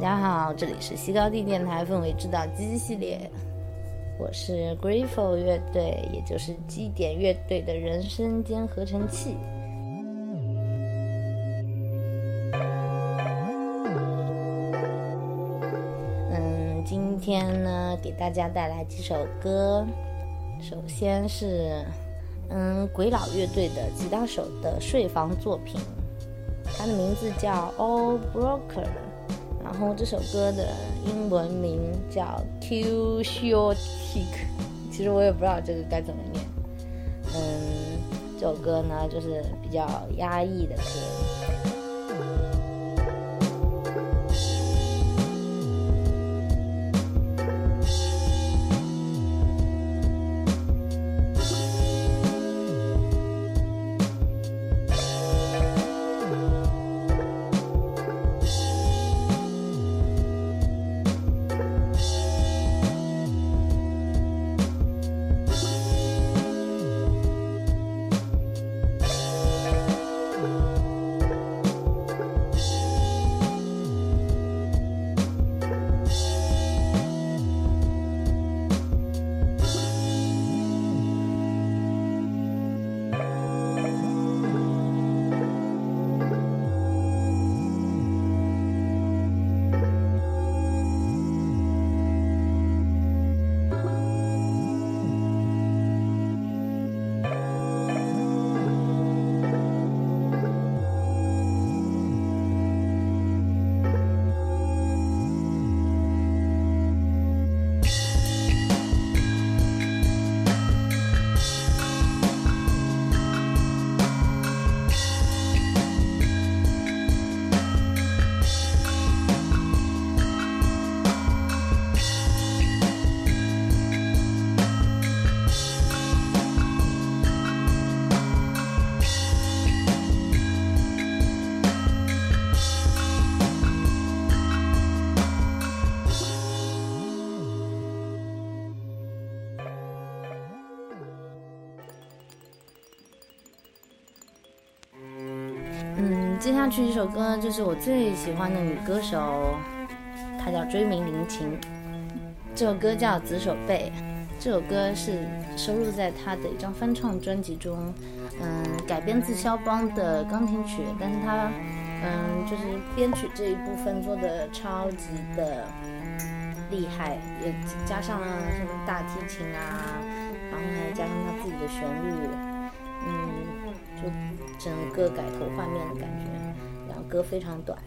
大家好，这里是西高地电台氛围制造机系列，我是 Grateful 乐队，也就是基点乐队的人声间合成器。嗯，今天呢，给大家带来几首歌，首先是嗯鬼佬乐队的吉他手的睡房作品，它的名字叫 All Broker。然后这首歌的英文名叫 Too Short Tick，其实我也不知道这个该怎么念。嗯，这首歌呢就是比较压抑的歌。嗯，接下去一首歌就是我最喜欢的女歌手，她叫追名林琴。这首歌叫《紫手背》，这首歌是收录在她的一张翻唱专辑中，嗯，改编自肖邦的钢琴曲，但是她，嗯，就是编曲这一部分做的超级的厉害，也加上了什么大提琴啊，然后还加上她自己的旋律，嗯，就。整个改头换面的感觉，然后歌非常短。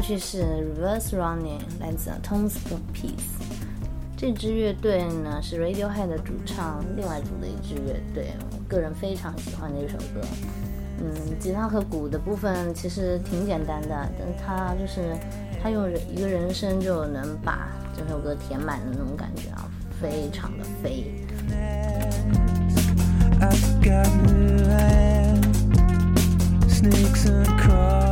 下去是 Reverse Running，来自 Tones of Peace。这支乐队呢是 Radiohead 的主唱另外组的一支乐队，我个人非常喜欢的一首歌。嗯，吉他和鼓的部分其实挺简单的，但他就是他用一个人声就能把这首歌填满的那种感觉啊，非常的飞。好了，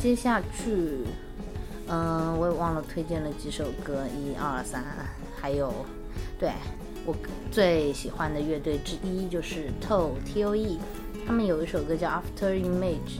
接下去，嗯，我也忘了推荐了几首歌，一二三，还有，对，我最喜欢的乐队之一就是 Toe T O E，他们有一首歌叫 After Image。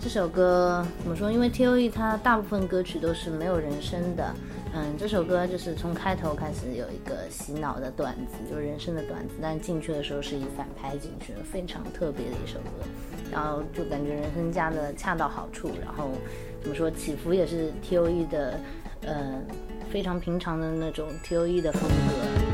这首歌怎么说？因为 T O E 它大部分歌曲都是没有人声的。嗯，这首歌就是从开头开始有一个洗脑的段子，就是人生的段子，但进去的时候是以反拍进去的，非常特别的一首歌。然后就感觉人生加的恰到好处，然后怎么说起伏也是 T O E 的，呃，非常平常的那种 T O E 的风格。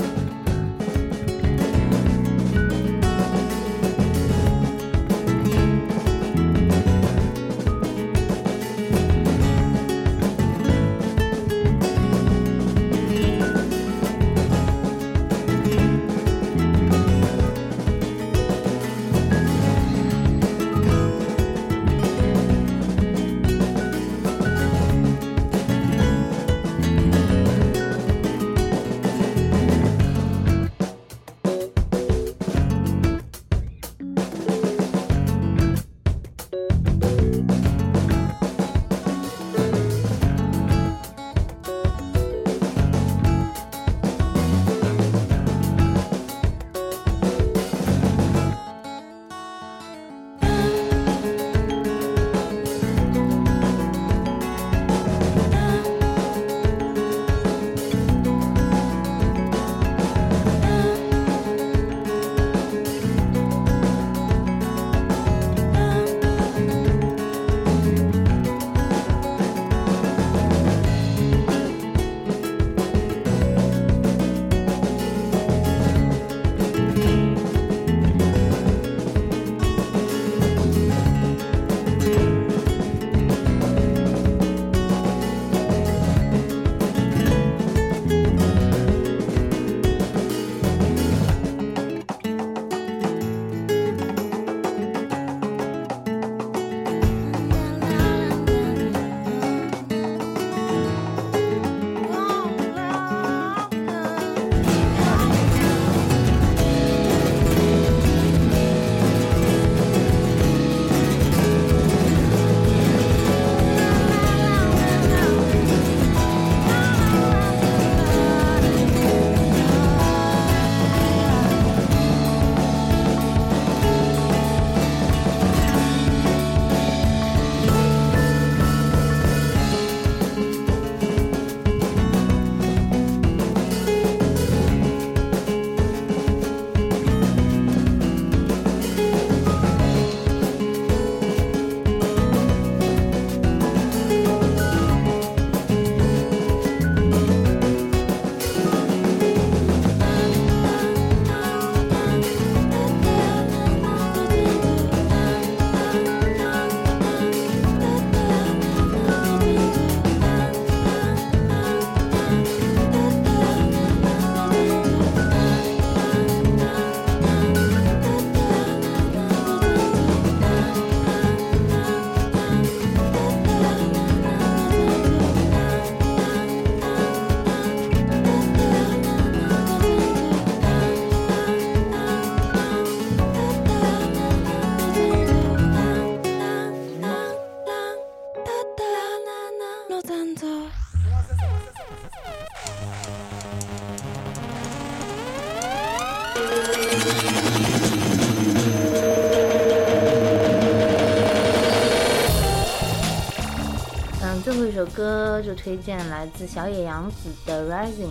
推荐来自小野洋子的《Rising》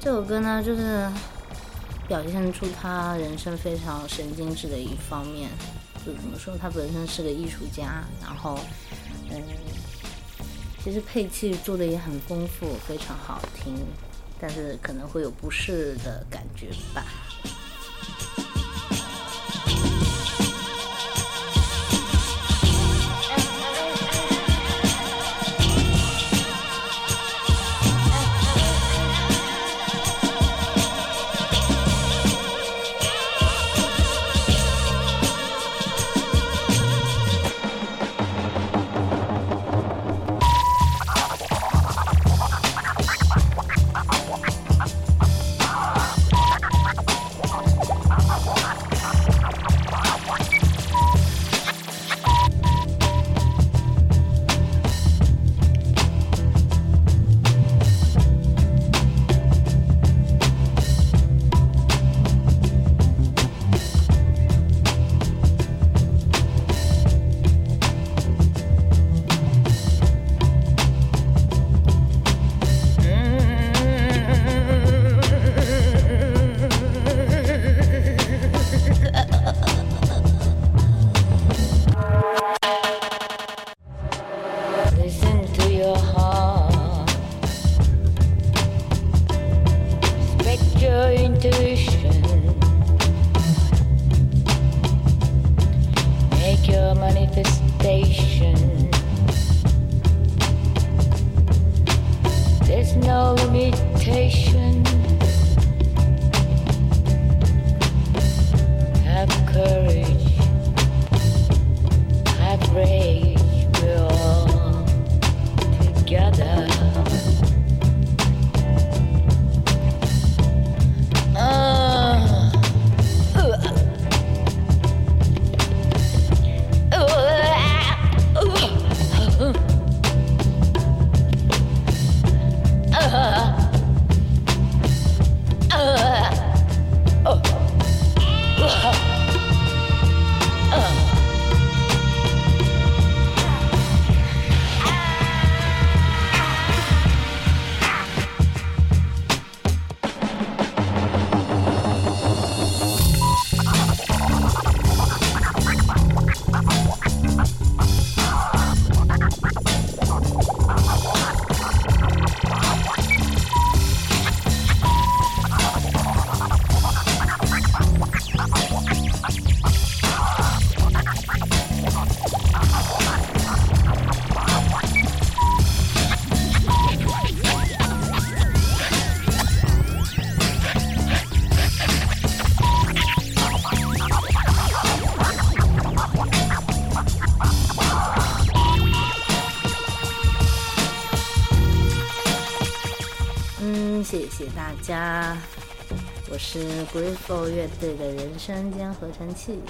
这首歌呢，就是表现出他人生非常神经质的一方面。就怎么说，他本身是个艺术家，然后嗯，其实配器做的也很丰富，非常好听，但是可能会有不适的感觉吧。No limitation. 我是 Grateful 乐队的人声兼合成器。